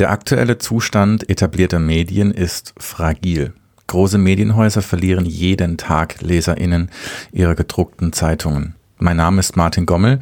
Der aktuelle Zustand etablierter Medien ist fragil. Große Medienhäuser verlieren jeden Tag Leserinnen ihrer gedruckten Zeitungen. Mein Name ist Martin Gommel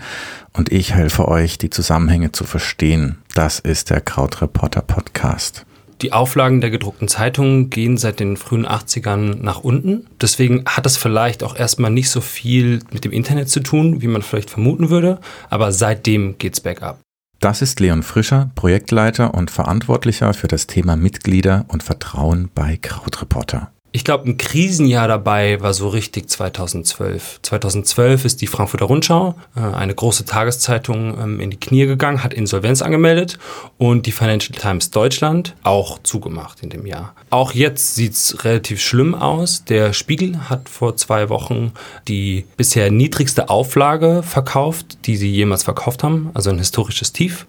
und ich helfe euch, die Zusammenhänge zu verstehen. Das ist der Krautreporter Podcast. Die Auflagen der gedruckten Zeitungen gehen seit den frühen 80ern nach unten. Deswegen hat es vielleicht auch erstmal nicht so viel mit dem Internet zu tun, wie man vielleicht vermuten würde. Aber seitdem geht's bergab. Das ist Leon Frischer, Projektleiter und Verantwortlicher für das Thema Mitglieder und Vertrauen bei Krautreporter. Ich glaube, ein Krisenjahr dabei war so richtig 2012. 2012 ist die Frankfurter Rundschau, äh, eine große Tageszeitung, ähm, in die Knie gegangen, hat Insolvenz angemeldet und die Financial Times Deutschland auch zugemacht in dem Jahr. Auch jetzt sieht es relativ schlimm aus. Der Spiegel hat vor zwei Wochen die bisher niedrigste Auflage verkauft, die sie jemals verkauft haben, also ein historisches Tief.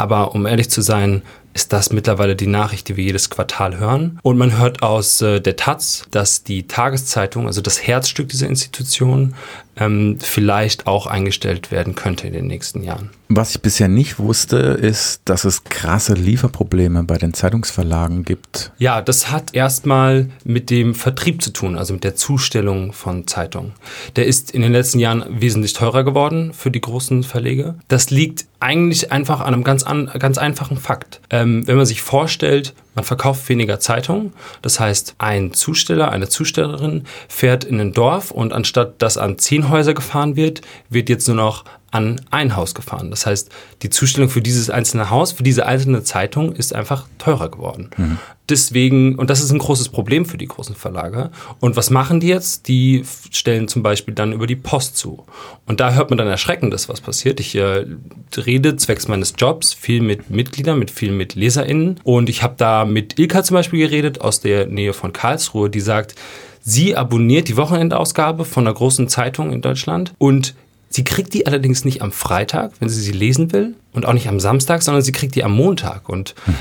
Aber um ehrlich zu sein, ist das mittlerweile die Nachricht, die wir jedes Quartal hören. Und man hört aus äh, der Taz, dass die Tageszeitung, also das Herzstück dieser Institution, ähm, vielleicht auch eingestellt werden könnte in den nächsten Jahren. Was ich bisher nicht wusste, ist, dass es krasse Lieferprobleme bei den Zeitungsverlagen gibt. Ja, das hat erstmal mit dem Vertrieb zu tun, also mit der Zustellung von Zeitungen. Der ist in den letzten Jahren wesentlich teurer geworden für die großen Verlege. Das liegt eigentlich einfach an einem ganz, an, ganz einfachen Fakt. Ähm, wenn man sich vorstellt, man verkauft weniger Zeitungen. Das heißt, ein Zusteller, eine Zustellerin fährt in ein Dorf und anstatt dass an zehn Häuser gefahren wird, wird jetzt nur noch an ein Haus gefahren. Das heißt, die Zustellung für dieses einzelne Haus, für diese einzelne Zeitung ist einfach teurer geworden. Mhm. Deswegen, und das ist ein großes Problem für die großen Verlage. Und was machen die jetzt? Die stellen zum Beispiel dann über die Post zu. Und da hört man dann Erschreckendes, was passiert. Ich äh, rede zwecks meines Jobs viel mit Mitgliedern, mit viel mit LeserInnen. Und ich habe da mit Ilka zum Beispiel geredet aus der Nähe von Karlsruhe, die sagt, Sie abonniert die Wochenendausgabe von einer großen Zeitung in Deutschland und Sie kriegt die allerdings nicht am Freitag, wenn sie sie lesen will, und auch nicht am Samstag, sondern sie kriegt die am Montag. Und mhm.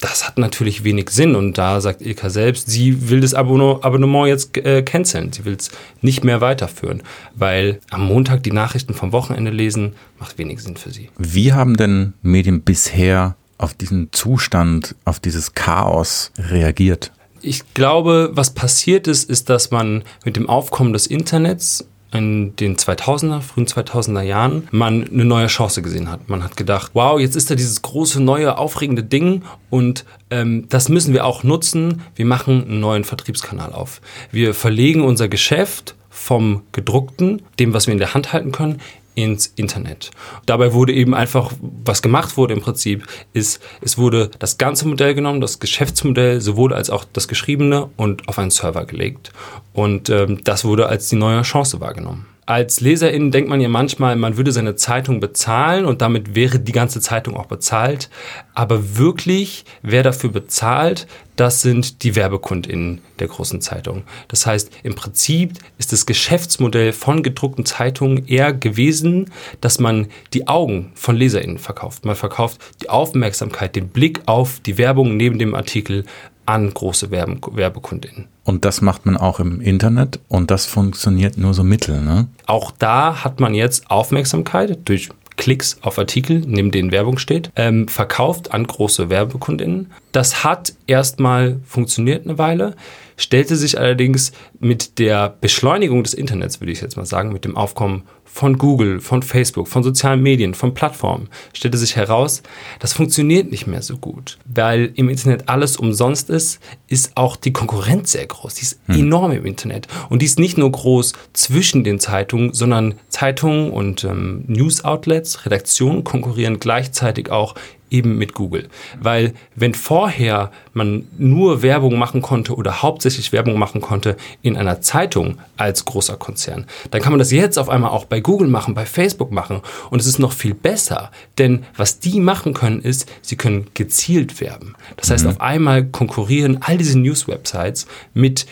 Das hat natürlich wenig Sinn. Und da sagt Ilka selbst, sie will das Abonnement jetzt äh, canceln. Sie will es nicht mehr weiterführen, weil am Montag die Nachrichten vom Wochenende lesen, macht wenig Sinn für sie. Wie haben denn Medien bisher auf diesen Zustand, auf dieses Chaos reagiert? Ich glaube, was passiert ist, ist, dass man mit dem Aufkommen des Internets in den 2000er, frühen 2000er Jahren man eine neue Chance gesehen hat. Man hat gedacht, wow, jetzt ist da dieses große, neue, aufregende Ding und ähm, das müssen wir auch nutzen. Wir machen einen neuen Vertriebskanal auf. Wir verlegen unser Geschäft vom gedruckten, dem, was wir in der Hand halten können, ins Internet. Dabei wurde eben einfach, was gemacht wurde im Prinzip, ist, es wurde das ganze Modell genommen, das Geschäftsmodell, sowohl als auch das geschriebene und auf einen Server gelegt. Und ähm, das wurde als die neue Chance wahrgenommen als Leserin denkt man ja manchmal, man würde seine Zeitung bezahlen und damit wäre die ganze Zeitung auch bezahlt. Aber wirklich, wer dafür bezahlt, das sind die WerbekundInnen der großen Zeitung. Das heißt, im Prinzip ist das Geschäftsmodell von gedruckten Zeitungen eher gewesen, dass man die Augen von LeserInnen verkauft. Man verkauft die Aufmerksamkeit, den Blick auf die Werbung neben dem Artikel an große Werbe Werbekundinnen. Und das macht man auch im Internet und das funktioniert nur so mittel, ne? Auch da hat man jetzt Aufmerksamkeit durch Klicks auf Artikel, neben denen Werbung steht, ähm, verkauft an große Werbekundinnen. Das hat erstmal funktioniert eine Weile, stellte sich allerdings mit der Beschleunigung des Internets, würde ich jetzt mal sagen, mit dem Aufkommen von Google, von Facebook, von sozialen Medien, von Plattformen, stellte sich heraus, das funktioniert nicht mehr so gut. Weil im Internet alles umsonst ist, ist auch die Konkurrenz sehr groß. Die ist hm. enorm im Internet. Und die ist nicht nur groß zwischen den Zeitungen, sondern Zeitungen und ähm, News-Outlets, Redaktionen konkurrieren gleichzeitig auch eben mit Google. Weil wenn vorher man nur Werbung machen konnte oder hauptsächlich Werbung machen konnte in einer Zeitung als großer Konzern, dann kann man das jetzt auf einmal auch bei Google machen, bei Facebook machen. Und es ist noch viel besser, denn was die machen können, ist, sie können gezielt werben. Das heißt, mhm. auf einmal konkurrieren all diese News-Websites mit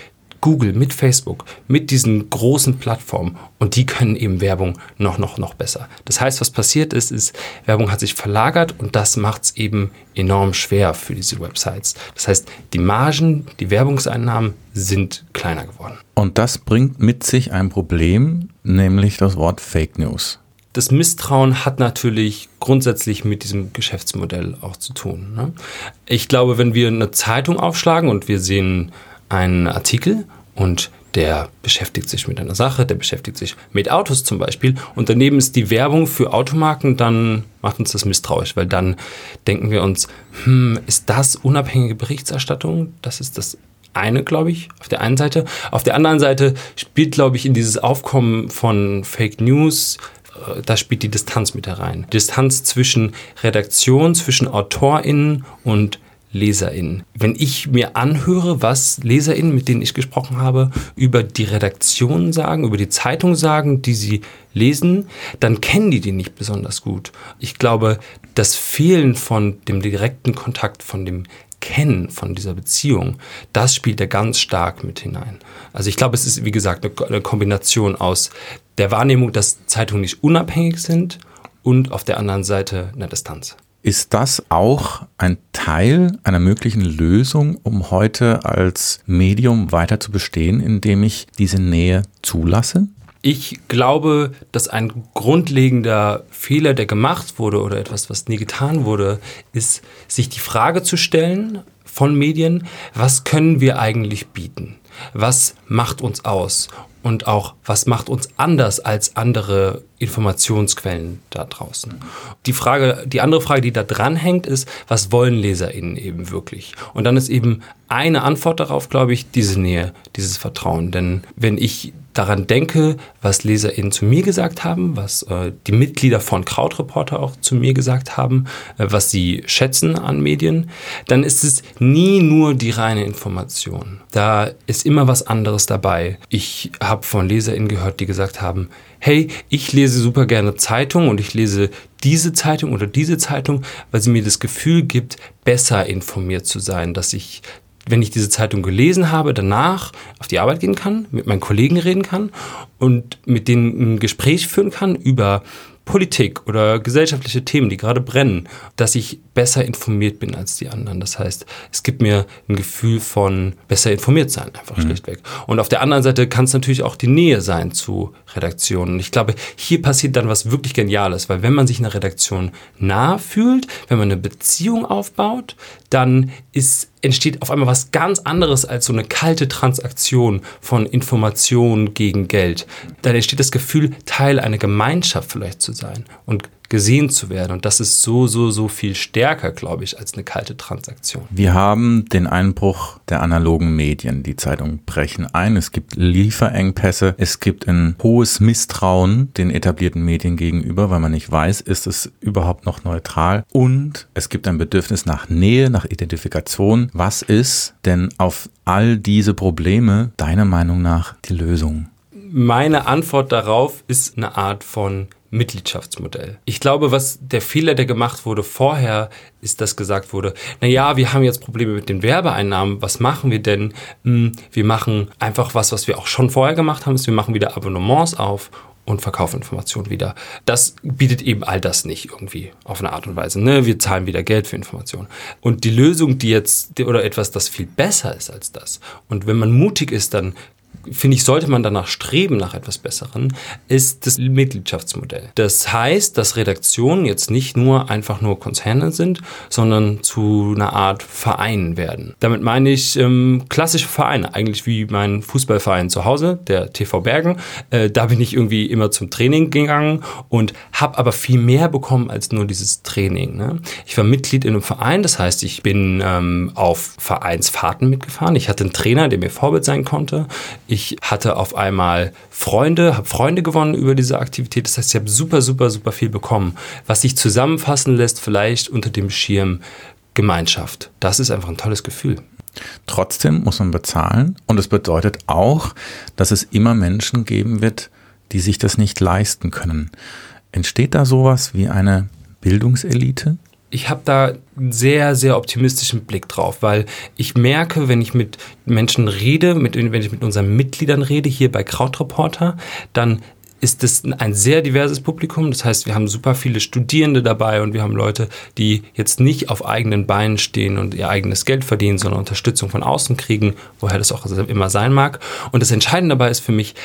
Google, mit Facebook, mit diesen großen Plattformen und die können eben Werbung noch, noch, noch besser. Das heißt, was passiert ist, ist, Werbung hat sich verlagert und das macht es eben enorm schwer für diese Websites. Das heißt, die Margen, die Werbungseinnahmen sind kleiner geworden. Und das bringt mit sich ein Problem, nämlich das Wort Fake News. das Misstrauen hat natürlich grundsätzlich mit diesem Geschäftsmodell auch zu tun. Ne? Ich glaube, wenn wir eine Zeitung aufschlagen und wir sehen einen Artikel und der beschäftigt sich mit einer Sache, der beschäftigt sich mit Autos zum Beispiel und daneben ist die Werbung für Automarken, dann macht uns das misstrauisch, weil dann denken wir uns, hm, ist das unabhängige Berichterstattung? Das ist das eine, glaube ich, auf der einen Seite. Auf der anderen Seite spielt, glaube ich, in dieses Aufkommen von Fake News, äh, da spielt die Distanz mit herein. Distanz zwischen Redaktion, zwischen AutorInnen und LeserInnen. Wenn ich mir anhöre, was LeserInnen, mit denen ich gesprochen habe, über die Redaktion sagen, über die Zeitung sagen, die sie lesen, dann kennen die die nicht besonders gut. Ich glaube, das Fehlen von dem direkten Kontakt, von dem Kennen von dieser Beziehung, das spielt er ganz stark mit hinein. Also ich glaube, es ist, wie gesagt, eine Kombination aus der Wahrnehmung, dass Zeitungen nicht unabhängig sind und auf der anderen Seite eine Distanz. Ist das auch ein Teil einer möglichen Lösung, um heute als Medium weiter zu bestehen, indem ich diese Nähe zulasse? Ich glaube, dass ein grundlegender Fehler, der gemacht wurde oder etwas, was nie getan wurde, ist, sich die Frage zu stellen von Medien, was können wir eigentlich bieten? Was macht uns aus? Und auch, was macht uns anders als andere Informationsquellen da draußen. Die Frage, die andere Frage, die da dranhängt, ist, was wollen LeserInnen eben wirklich? Und dann ist eben eine Antwort darauf, glaube ich, diese Nähe, dieses Vertrauen. Denn wenn ich daran denke, was LeserInnen zu mir gesagt haben, was äh, die Mitglieder von Krautreporter auch zu mir gesagt haben, äh, was sie schätzen an Medien, dann ist es nie nur die reine Information. Da ist immer was anderes dabei. Ich habe von LeserInnen gehört, die gesagt haben, hey, ich lese super gerne Zeitung und ich lese diese Zeitung oder diese Zeitung, weil sie mir das Gefühl gibt, besser informiert zu sein, dass ich wenn ich diese Zeitung gelesen habe, danach auf die Arbeit gehen kann, mit meinen Kollegen reden kann und mit denen ein Gespräch führen kann über Politik oder gesellschaftliche Themen, die gerade brennen, dass ich besser informiert bin als die anderen. Das heißt, es gibt mir ein Gefühl von besser informiert sein, einfach mhm. schlichtweg. Und auf der anderen Seite kann es natürlich auch die Nähe sein zu Redaktionen. Ich glaube, hier passiert dann was wirklich Geniales, weil wenn man sich einer Redaktion nah fühlt, wenn man eine Beziehung aufbaut, dann ist entsteht auf einmal was ganz anderes als so eine kalte Transaktion von Information gegen Geld. Dann entsteht das Gefühl, Teil einer Gemeinschaft vielleicht zu sein und gesehen zu werden. Und das ist so, so, so viel stärker, glaube ich, als eine kalte Transaktion. Wir haben den Einbruch der analogen Medien. Die Zeitungen brechen ein. Es gibt Lieferengpässe. Es gibt ein hohes Misstrauen den etablierten Medien gegenüber, weil man nicht weiß, ist es überhaupt noch neutral. Und es gibt ein Bedürfnis nach Nähe, nach Identifikation. Was ist denn auf all diese Probleme deiner Meinung nach die Lösung? Meine Antwort darauf ist eine Art von Mitgliedschaftsmodell. Ich glaube, was der Fehler, der gemacht wurde vorher, ist, dass gesagt wurde, na ja, wir haben jetzt Probleme mit den Werbeeinnahmen. Was machen wir denn? Hm, wir machen einfach was, was wir auch schon vorher gemacht haben, ist, wir machen wieder Abonnements auf und verkaufen Informationen wieder. Das bietet eben all das nicht irgendwie auf eine Art und Weise. Ne? Wir zahlen wieder Geld für Informationen. Und die Lösung, die jetzt, oder etwas, das viel besser ist als das. Und wenn man mutig ist, dann finde ich, sollte man danach streben nach etwas Besseren, ist das Mitgliedschaftsmodell. Das heißt, dass Redaktionen jetzt nicht nur einfach nur Konzerne sind, sondern zu einer Art Verein werden. Damit meine ich ähm, klassische Vereine, eigentlich wie mein Fußballverein zu Hause, der TV Bergen. Äh, da bin ich irgendwie immer zum Training gegangen und habe aber viel mehr bekommen als nur dieses Training. Ne? Ich war Mitglied in einem Verein, das heißt, ich bin ähm, auf Vereinsfahrten mitgefahren. Ich hatte einen Trainer, der mir Vorbild sein konnte. Hatte auf einmal Freunde, habe Freunde gewonnen über diese Aktivität. Das heißt, ich habe super, super, super viel bekommen, was sich zusammenfassen lässt, vielleicht unter dem Schirm Gemeinschaft. Das ist einfach ein tolles Gefühl. Trotzdem muss man bezahlen und es bedeutet auch, dass es immer Menschen geben wird, die sich das nicht leisten können. Entsteht da sowas wie eine Bildungselite? Ich habe da einen sehr, sehr optimistischen Blick drauf, weil ich merke, wenn ich mit Menschen rede, mit, wenn ich mit unseren Mitgliedern rede, hier bei Krautreporter, dann ist es ein sehr diverses Publikum. Das heißt, wir haben super viele Studierende dabei und wir haben Leute, die jetzt nicht auf eigenen Beinen stehen und ihr eigenes Geld verdienen, sondern Unterstützung von außen kriegen, woher das auch immer sein mag. Und das Entscheidende dabei ist für mich,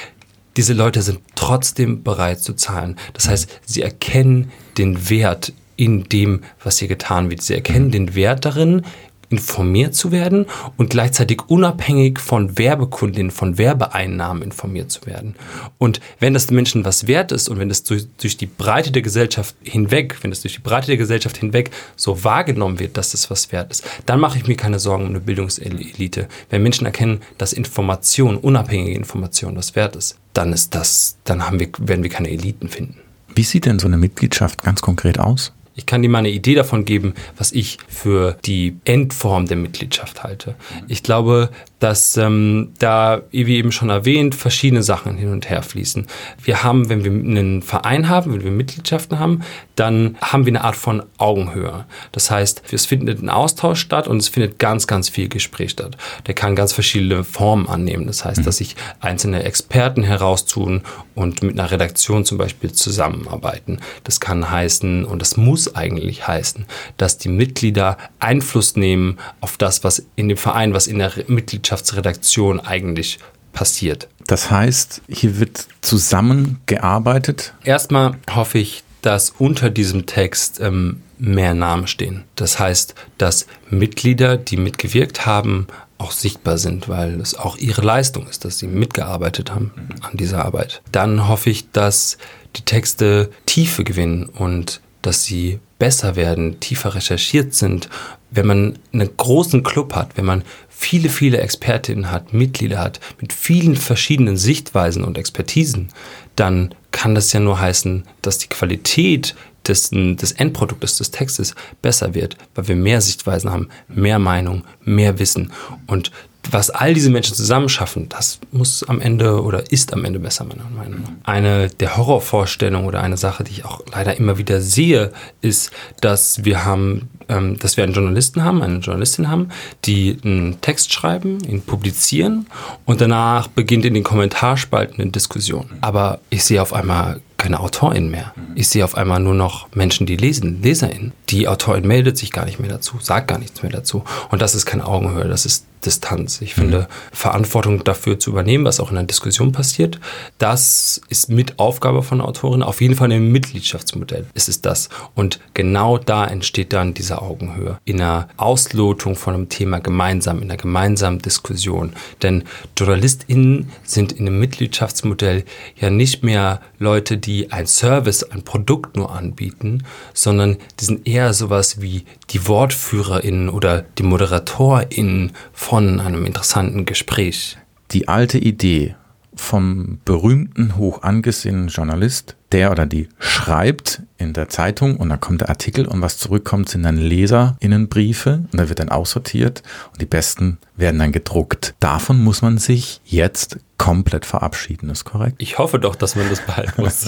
diese Leute sind trotzdem bereit zu zahlen. Das heißt, sie erkennen den Wert in dem, was hier getan wird. Sie erkennen den Wert darin, informiert zu werden und gleichzeitig unabhängig von Werbekundinnen, von Werbeeinnahmen informiert zu werden. Und wenn das den Menschen was wert ist und wenn das durch, durch, die Breite der Gesellschaft hinweg, wenn das durch die Breite der Gesellschaft hinweg so wahrgenommen wird, dass das was wert ist, dann mache ich mir keine Sorgen um eine Bildungselite. Wenn Menschen erkennen, dass Information, unabhängige Information das wert ist, dann ist das, dann haben wir, werden wir keine Eliten finden. Wie sieht denn so eine Mitgliedschaft ganz konkret aus? Ich kann dir mal eine Idee davon geben, was ich für die Endform der Mitgliedschaft halte. Ich glaube, dass ähm, da, wie eben schon erwähnt, verschiedene Sachen hin und her fließen. Wir haben, wenn wir einen Verein haben, wenn wir Mitgliedschaften haben, dann haben wir eine Art von Augenhöhe. Das heißt, es findet ein Austausch statt und es findet ganz, ganz viel Gespräch statt. Der kann ganz verschiedene Formen annehmen. Das heißt, mhm. dass sich einzelne Experten heraustun und mit einer Redaktion zum Beispiel zusammenarbeiten. Das kann heißen, und das muss eigentlich heißen, dass die Mitglieder Einfluss nehmen auf das, was in dem Verein, was in der Mitgliedschaft Wissenschaftsredaktion eigentlich passiert. Das heißt, hier wird zusammengearbeitet? Erstmal hoffe ich, dass unter diesem Text ähm, mehr Namen stehen. Das heißt, dass Mitglieder, die mitgewirkt haben, auch sichtbar sind, weil es auch ihre Leistung ist, dass sie mitgearbeitet haben an dieser Arbeit. Dann hoffe ich, dass die Texte Tiefe gewinnen und dass sie besser werden, tiefer recherchiert sind. Wenn man einen großen Club hat, wenn man viele, viele Expertinnen hat, Mitglieder hat, mit vielen verschiedenen Sichtweisen und Expertisen, dann kann das ja nur heißen, dass die Qualität des, des Endproduktes des Textes besser wird, weil wir mehr Sichtweisen haben, mehr Meinung, mehr Wissen. Und was all diese Menschen zusammen schaffen, das muss am Ende oder ist am Ende besser, meiner Meinung nach. Eine der Horrorvorstellungen oder eine Sache, die ich auch leider immer wieder sehe, ist, dass wir haben, ähm, dass wir einen Journalisten haben, eine Journalistin haben, die einen Text schreiben, ihn publizieren und danach beginnt in den Kommentarspalten eine Diskussion. Aber ich sehe auf einmal keine Autorin mehr. Ich sehe auf einmal nur noch Menschen, die lesen, LeserInnen. Die Autorin meldet sich gar nicht mehr dazu, sagt gar nichts mehr dazu. Und das ist keine Augenhöhe, das ist Distanz. Ich finde, mhm. Verantwortung dafür zu übernehmen, was auch in der Diskussion passiert, das ist mit Aufgabe von der Autorin. Auf jeden Fall im Mitgliedschaftsmodell ist es das. Und genau da entsteht dann diese Augenhöhe. In einer Auslotung von einem Thema gemeinsam, in einer gemeinsamen Diskussion. Denn JournalistInnen sind in einem Mitgliedschaftsmodell ja nicht mehr Leute, die ein Service, ein Produkt nur anbieten, sondern die sind eher sowas wie die WortführerInnen oder die ModeratorInnen von einem interessanten Gespräch. Die alte Idee vom berühmten, hoch angesehenen Journalist, der oder die schreibt in der Zeitung und dann kommt der Artikel und was zurückkommt, sind dann LeserInnenbriefe und da wird dann aussortiert und die besten werden dann gedruckt. Davon muss man sich jetzt komplett verabschieden, ist korrekt? Ich hoffe doch, dass man das behalten muss.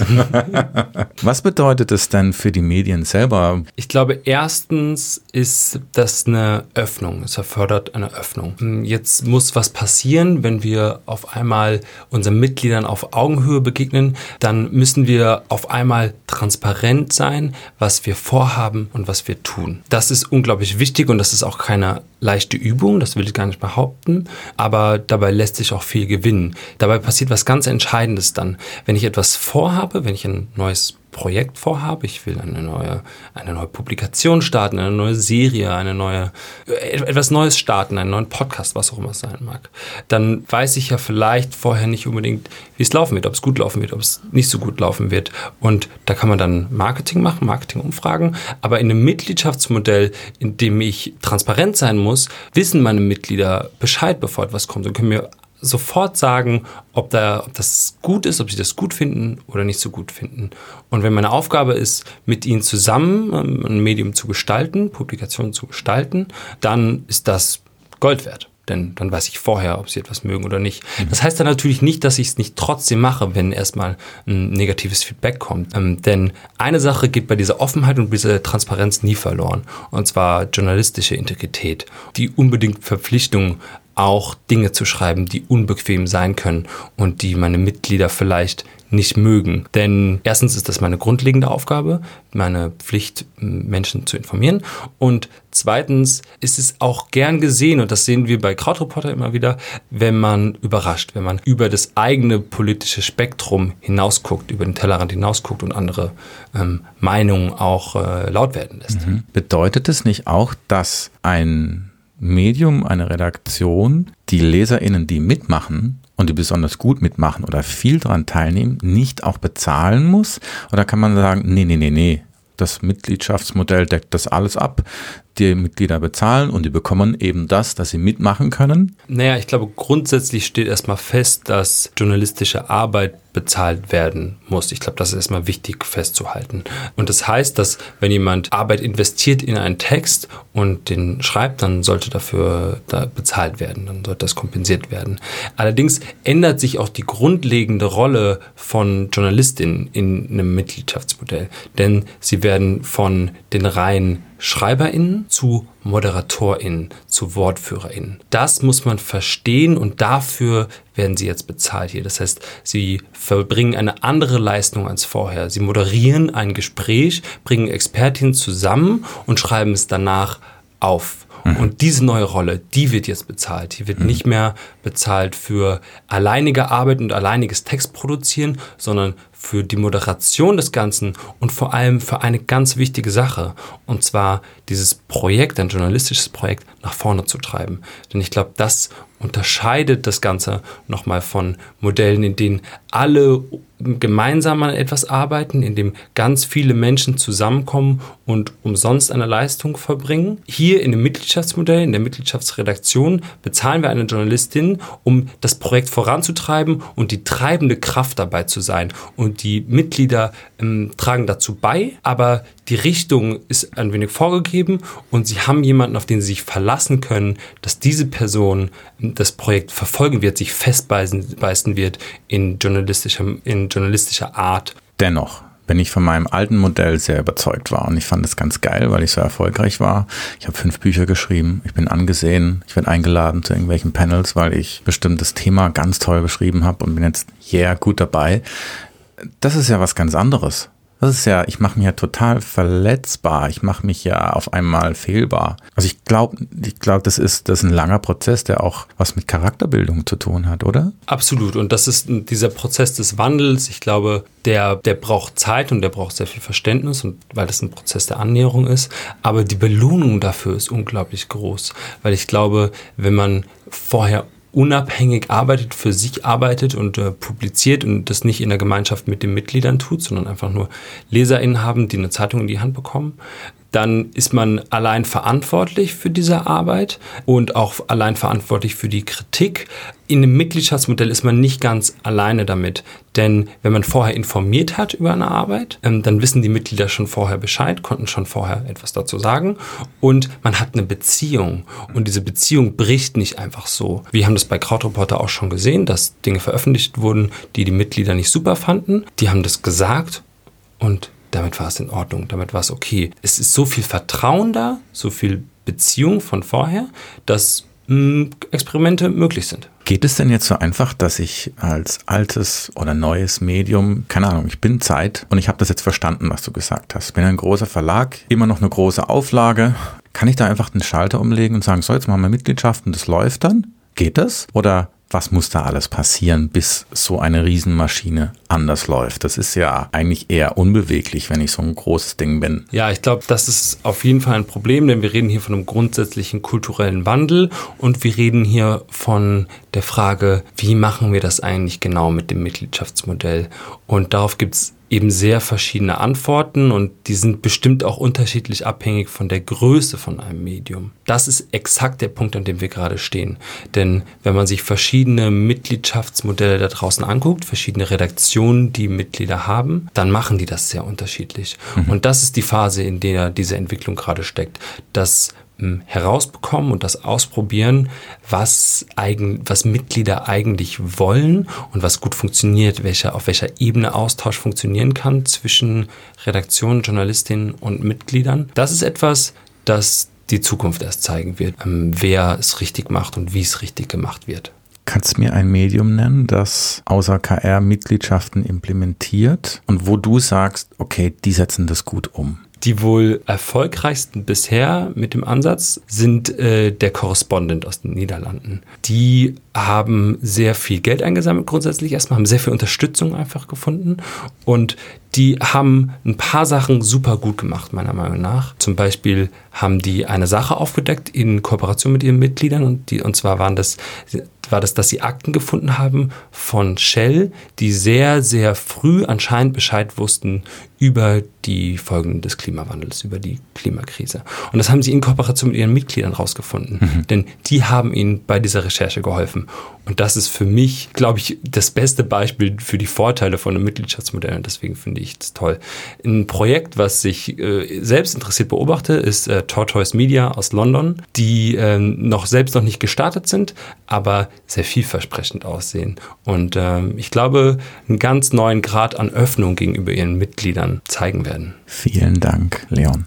Was bedeutet es denn für die Medien selber? Ich glaube, erstens ist das eine Öffnung. Es erfordert eine Öffnung. Jetzt muss was passieren, wenn wir auf einmal unseren Mitgliedern auf Augenhöhe begegnen, dann müssen wir auf einmal transparent sein, was wir vorhaben und was wir tun. Das ist unglaublich wichtig und das ist auch keine leichte Übung, das will ich gar nicht behaupten, aber dabei lässt sich auch viel gewinnen. Dabei passiert was ganz Entscheidendes dann. Wenn ich etwas vorhabe, wenn ich ein neues Projekt vorhabe, ich will eine neue, eine neue Publikation starten, eine neue Serie, eine neue, äh, etwas Neues starten, einen neuen Podcast, was auch immer es sein mag, dann weiß ich ja vielleicht vorher nicht unbedingt, wie es laufen wird, ob es gut laufen wird, ob es nicht so gut laufen wird. Und da kann man dann Marketing machen, Marketingumfragen. Aber in einem Mitgliedschaftsmodell, in dem ich transparent sein muss, wissen meine Mitglieder Bescheid, bevor etwas kommt und können mir sofort sagen, ob, da, ob das gut ist, ob sie das gut finden oder nicht so gut finden. Und wenn meine Aufgabe ist, mit ihnen zusammen ähm, ein Medium zu gestalten, Publikationen zu gestalten, dann ist das Gold wert. Denn dann weiß ich vorher, ob sie etwas mögen oder nicht. Mhm. Das heißt dann natürlich nicht, dass ich es nicht trotzdem mache, wenn erstmal ein negatives Feedback kommt. Ähm, denn eine Sache geht bei dieser Offenheit und dieser Transparenz nie verloren. Und zwar journalistische Integrität. Die unbedingt Verpflichtung auch Dinge zu schreiben, die unbequem sein können und die meine Mitglieder vielleicht nicht mögen. Denn erstens ist das meine grundlegende Aufgabe, meine Pflicht, Menschen zu informieren. Und zweitens ist es auch gern gesehen, und das sehen wir bei Krautreporter immer wieder, wenn man überrascht, wenn man über das eigene politische Spektrum hinausguckt, über den Tellerrand hinausguckt und andere ähm, Meinungen auch äh, laut werden lässt. Mhm. Bedeutet es nicht auch, dass ein Medium, eine Redaktion, die LeserInnen, die mitmachen und die besonders gut mitmachen oder viel daran teilnehmen, nicht auch bezahlen muss? Oder kann man sagen, nee, nee, nee, nee, das Mitgliedschaftsmodell deckt das alles ab. Die Mitglieder bezahlen und die bekommen eben das, dass sie mitmachen können. Naja, ich glaube, grundsätzlich steht erstmal fest, dass journalistische Arbeit bezahlt werden muss. Ich glaube, das ist erstmal wichtig festzuhalten. Und das heißt, dass wenn jemand Arbeit investiert in einen Text und den schreibt, dann sollte dafür da bezahlt werden, dann sollte das kompensiert werden. Allerdings ändert sich auch die grundlegende Rolle von Journalistinnen in einem Mitgliedschaftsmodell, denn sie werden von den reinen SchreiberInnen zu ModeratorInnen, zu WortführerInnen. Das muss man verstehen und dafür werden sie jetzt bezahlt hier. Das heißt, sie verbringen eine andere Leistung als vorher. Sie moderieren ein Gespräch, bringen Expertinnen zusammen und schreiben es danach auf. Mhm. Und diese neue Rolle, die wird jetzt bezahlt. Die wird mhm. nicht mehr bezahlt für alleinige Arbeit und alleiniges Text produzieren, sondern für die Moderation des Ganzen und vor allem für eine ganz wichtige Sache. Und zwar dieses Projekt, ein journalistisches Projekt, nach vorne zu treiben. Denn ich glaube, das unterscheidet das Ganze nochmal von Modellen, in denen alle gemeinsam an etwas arbeiten, in dem ganz viele Menschen zusammenkommen und umsonst eine Leistung verbringen. Hier in dem Mitgliedschaftsmodell, in der Mitgliedschaftsredaktion bezahlen wir eine Journalistin, um das Projekt voranzutreiben und die treibende Kraft dabei zu sein. Und die Mitglieder ähm, tragen dazu bei, aber die Richtung ist ein wenig vorgegeben und sie haben jemanden, auf den sie sich verlassen können, dass diese Person das Projekt verfolgen wird, sich festbeißen wird in journalistischer, in journalistischer Art. Dennoch, wenn ich von meinem alten Modell sehr überzeugt war und ich fand es ganz geil, weil ich so erfolgreich war. Ich habe fünf Bücher geschrieben, ich bin angesehen, ich werde eingeladen zu irgendwelchen Panels, weil ich bestimmtes Thema ganz toll beschrieben habe und bin jetzt yeah gut dabei. Das ist ja was ganz anderes. Das ist ja, ich mache mich ja total verletzbar. Ich mache mich ja auf einmal fehlbar. Also ich glaube, ich glaube, das ist, das ist ein langer Prozess, der auch was mit Charakterbildung zu tun hat, oder? Absolut. Und das ist dieser Prozess des Wandels. Ich glaube, der, der braucht Zeit und der braucht sehr viel Verständnis und weil das ein Prozess der Annäherung ist. Aber die Belohnung dafür ist unglaublich groß. Weil ich glaube, wenn man vorher unabhängig arbeitet, für sich arbeitet und äh, publiziert und das nicht in der Gemeinschaft mit den Mitgliedern tut, sondern einfach nur LeserInnen haben, die eine Zeitung in die Hand bekommen, dann ist man allein verantwortlich für diese Arbeit und auch allein verantwortlich für die Kritik. In einem Mitgliedschaftsmodell ist man nicht ganz alleine damit, denn wenn man vorher informiert hat über eine Arbeit, ähm, dann wissen die Mitglieder schon vorher Bescheid, konnten schon vorher etwas dazu sagen und man hat eine Beziehung und diese Beziehung bricht nicht einfach so. Wir haben das bei Krautreporter auch schon gesehen, dass Dinge veröffentlicht wurden, die die Mitglieder nicht super fanden. Die haben das gesagt und damit war es in Ordnung, damit war es okay. Es ist so viel Vertrauen da, so viel Beziehung von vorher, dass mh, hm, Experimente möglich sind. Geht es denn jetzt so einfach, dass ich als altes oder neues Medium, keine Ahnung, ich bin Zeit und ich habe das jetzt verstanden, was du gesagt hast. Bin ein großer Verlag, immer noch eine große Auflage. Kann ich da einfach den Schalter umlegen und sagen, so jetzt machen wir Mitgliedschaften, das läuft dann? Geht das? Oder was muss da alles passieren, bis so eine Riesenmaschine anders läuft? Das ist ja eigentlich eher unbeweglich, wenn ich so ein großes Ding bin. Ja, ich glaube, das ist auf jeden Fall ein Problem, denn wir reden hier von einem grundsätzlichen kulturellen Wandel und wir reden hier von der Frage, wie machen wir das eigentlich genau mit dem Mitgliedschaftsmodell? Und darauf gibt es eben sehr verschiedene Antworten und die sind bestimmt auch unterschiedlich abhängig von der Größe von einem Medium. Das ist exakt der Punkt, an dem wir gerade stehen. Denn wenn man sich verschiedene Mitgliedschaftsmodelle da draußen anguckt, verschiedene Redaktionen, die Mitglieder haben, dann machen die das sehr unterschiedlich. Mhm. Und das ist die Phase, in der diese Entwicklung gerade steckt. Dass herausbekommen und das ausprobieren, was, eigen, was Mitglieder eigentlich wollen und was gut funktioniert, welcher, auf welcher Ebene Austausch funktionieren kann zwischen Redaktionen, Journalistinnen und Mitgliedern. Das ist etwas, das die Zukunft erst zeigen wird, ähm, wer es richtig macht und wie es richtig gemacht wird. Kannst du mir ein Medium nennen, das außer KR-Mitgliedschaften implementiert und wo du sagst, okay, die setzen das gut um? Die wohl erfolgreichsten bisher mit dem Ansatz sind äh, der Korrespondent aus den Niederlanden. Die haben sehr viel Geld eingesammelt grundsätzlich erstmal, haben sehr viel Unterstützung einfach gefunden und die haben ein paar Sachen super gut gemacht, meiner Meinung nach. Zum Beispiel haben die eine Sache aufgedeckt in Kooperation mit ihren Mitgliedern und, die, und zwar waren das, war das, dass sie Akten gefunden haben von Shell, die sehr, sehr früh anscheinend Bescheid wussten über die Folgen des Klimawandels, über die Klimakrise. Und das haben sie in Kooperation mit ihren Mitgliedern rausgefunden, mhm. denn die haben ihnen bei dieser Recherche geholfen. Und das ist für mich, glaube ich, das beste Beispiel für die Vorteile von einem Mitgliedschaftsmodell. Und deswegen finde ich das toll. Ein Projekt, was ich äh, selbst interessiert beobachte, ist äh, Tortoise Media aus London, die äh, noch selbst noch nicht gestartet sind, aber sehr vielversprechend aussehen. Und ähm, ich glaube, einen ganz neuen Grad an Öffnung gegenüber ihren Mitgliedern zeigen werden. Vielen Dank, Leon.